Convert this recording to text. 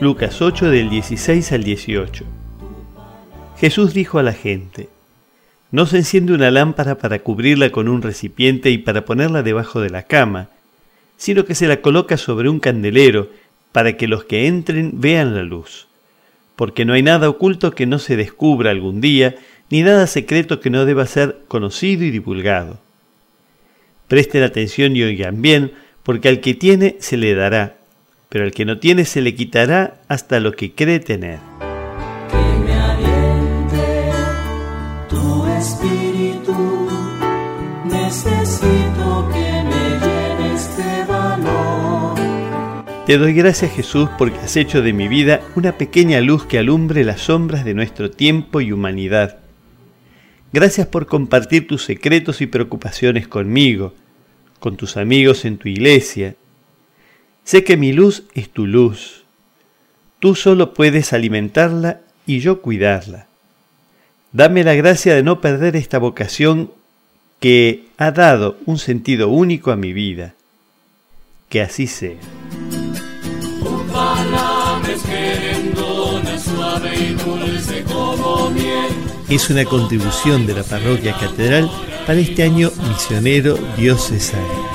Lucas 8 del 16 al 18. Jesús dijo a la gente, No se enciende una lámpara para cubrirla con un recipiente y para ponerla debajo de la cama, sino que se la coloca sobre un candelero para que los que entren vean la luz. Porque no hay nada oculto que no se descubra algún día, ni nada secreto que no deba ser conocido y divulgado. Presten atención y oigan bien, porque al que tiene se le dará pero al que no tiene se le quitará hasta lo que cree tener. Que me aliente tu espíritu, necesito que me llenes de valor. Te doy gracias Jesús porque has hecho de mi vida una pequeña luz que alumbre las sombras de nuestro tiempo y humanidad. Gracias por compartir tus secretos y preocupaciones conmigo, con tus amigos en tu iglesia, Sé que mi luz es tu luz. Tú solo puedes alimentarla y yo cuidarla. Dame la gracia de no perder esta vocación que ha dado un sentido único a mi vida. Que así sea. Es una contribución de la parroquia catedral para este año misionero diocesano.